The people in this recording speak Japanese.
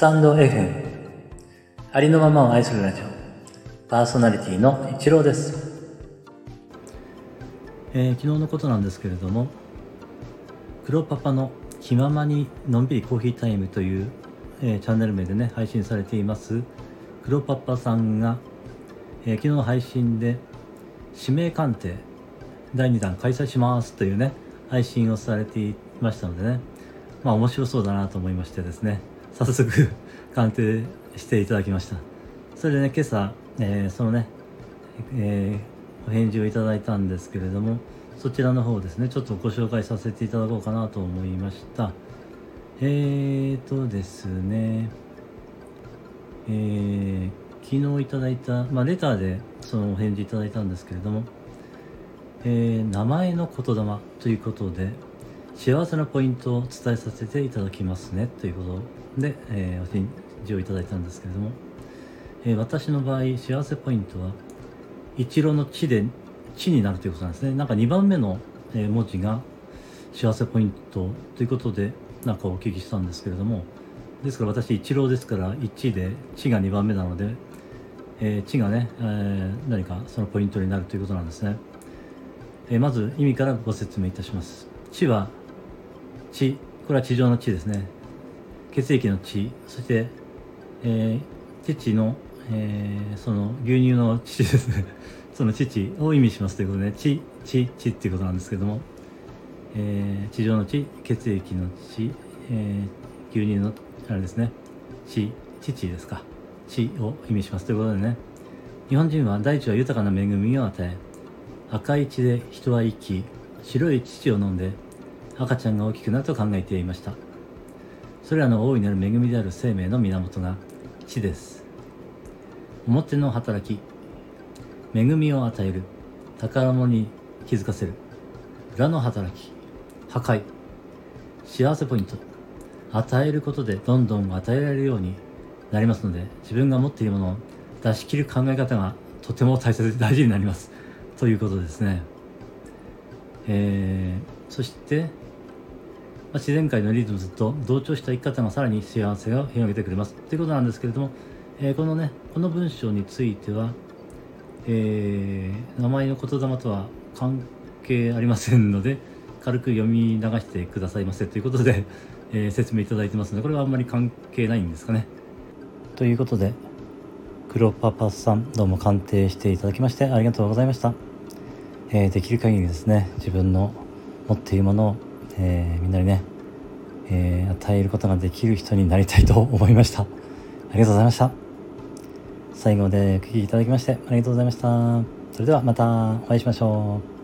タンド FM ありのままを愛するラジオ。パーソナリティのイチローです、えー昨日のことなんですけれども黒パパの気ままにのんびりコーヒータイムという、えーチャンネル名でね配信されています黒パパさんが、えー昨日の配信で指名鑑定第2弾開催しますというね配信をされていましたのでねまあ面白そうだなと思いましてですね。早速鑑定していただきました。それでね今朝、えーそのね、えーお返事をいただいたんですけれどもそちらの方ですねちょっとご紹介させていただこうかなと思いました。えーとですねえー昨日いただいた、まあ、レターでそのお返事いただいたんですけれども、えー名前の言霊ということで幸せなポイントを伝えさせていただきますねということで、えーお返事をいただいたんですけれども、えー私の場合幸せポイントは一郎の地で地になるということなんですね。なんか2番目の、え文字が幸せポイントということでなんかお聞きしたんですけれどもですから私一郎ですから1で地が2番目なので、えー地がね、えー何かそのポイントになるということなんですね、えーまず意味からご説明いたします。地は地これは地上の地ですね。血液の血そして、えー父の、えーその牛乳の父ですね。その父を意味しますということで血血血っていうことなんですけども、えー地上の血血液の血、えー牛乳のあれですね。血父ですか。血を意味しますということでね。日本人は大地は豊かな恵みを与え赤い血で人は生き白い乳を飲んで赤ちゃんが大きくなると考えていました。それらの大いなる恵みである生命の源が地です。表の働き恵みを与える宝物に気づかせる。裏の働き破壊。幸せポイント。与えることでどんどん与えられるようになりますので自分が持っているものを出し切る考え方がとても大切で大事になります。ということですね。えーそして、ま自然界のリズムと同調した生き方がさらに幸せを広げてくれます。ということなんですけれども、えーこのねこの文章については、えー名前の言霊とは関係ありませんので軽く読み流してくださいませ。ということで、えー説明いただいてますのでこれはあんまり関係ないんですかね。ということで黒パパさんどうも鑑定していただきましてありがとうございました、えできる限りですね自分の持っているものを、えーみんなにね、えー与えることができる人になりたいと思いました。ありがとうございました。最後までお聴きいただきましてありがとうございました。それではまたお会いしましょう。